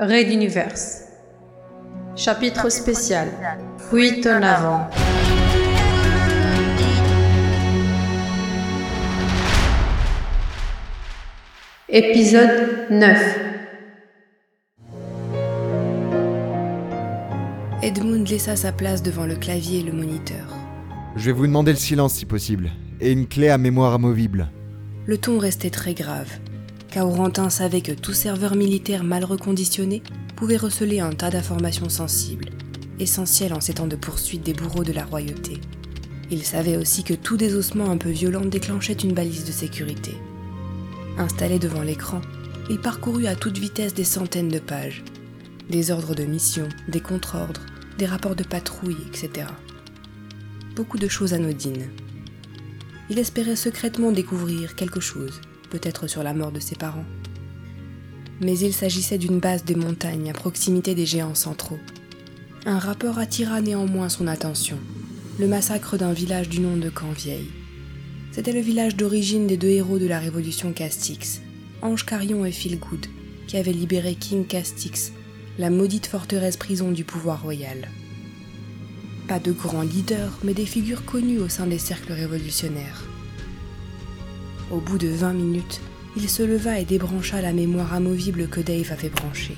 Raid Universe. Chapitre spécial. Fuite en avant. Épisode 9. Edmund laissa sa place devant le clavier et le moniteur. Je vais vous demander le silence si possible, et une clé à mémoire amovible. Le ton restait très grave. Kaurentin savait que tout serveur militaire mal reconditionné pouvait receler un tas d'informations sensibles, essentielles en ces temps de poursuite des bourreaux de la royauté. Il savait aussi que tout désossement un peu violent déclenchait une balise de sécurité. Installé devant l'écran, il parcourut à toute vitesse des centaines de pages. Des ordres de mission, des contre-ordres, des rapports de patrouille, etc. Beaucoup de choses anodines. Il espérait secrètement découvrir quelque chose, peut-être sur la mort de ses parents. Mais il s'agissait d'une base des montagnes à proximité des géants centraux. Un rapport attira néanmoins son attention, le massacre d'un village du nom de Canvieille. C'était le village d'origine des deux héros de la révolution Castix, Ange Carion et Philgood, qui avaient libéré King Castix, la maudite forteresse prison du pouvoir royal. Pas de grands leaders, mais des figures connues au sein des cercles révolutionnaires. Au bout de 20 minutes, il se leva et débrancha la mémoire amovible que Dave avait branchée.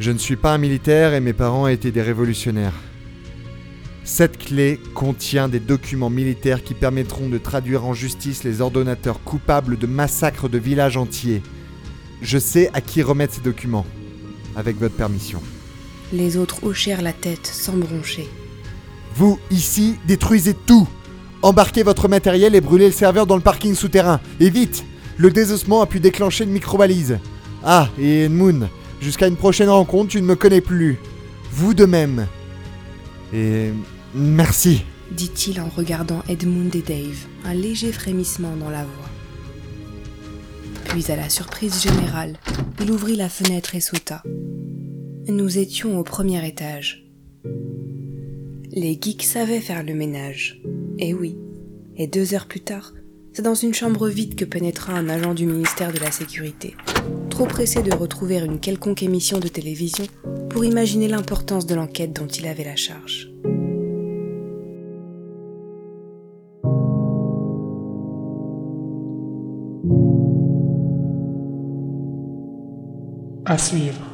Je ne suis pas un militaire et mes parents étaient des révolutionnaires. Cette clé contient des documents militaires qui permettront de traduire en justice les ordonnateurs coupables de massacres de villages entiers. Je sais à qui remettre ces documents, avec votre permission. Les autres hochèrent la tête sans broncher. Vous, ici, détruisez tout Embarquez votre matériel et brûlez le serveur dans le parking souterrain. Et vite Le désossement a pu déclencher une micro-balise. Ah, et Edmund, jusqu'à une prochaine rencontre, tu ne me connais plus. Vous de même. Et merci. dit-il en regardant Edmund et Dave, un léger frémissement dans la voix. Puis, à la surprise générale, il ouvrit la fenêtre et sauta. Nous étions au premier étage. Les geeks savaient faire le ménage. Et oui. Et deux heures plus tard, c'est dans une chambre vide que pénétra un agent du ministère de la Sécurité, trop pressé de retrouver une quelconque émission de télévision pour imaginer l'importance de l'enquête dont il avait la charge. À suivre.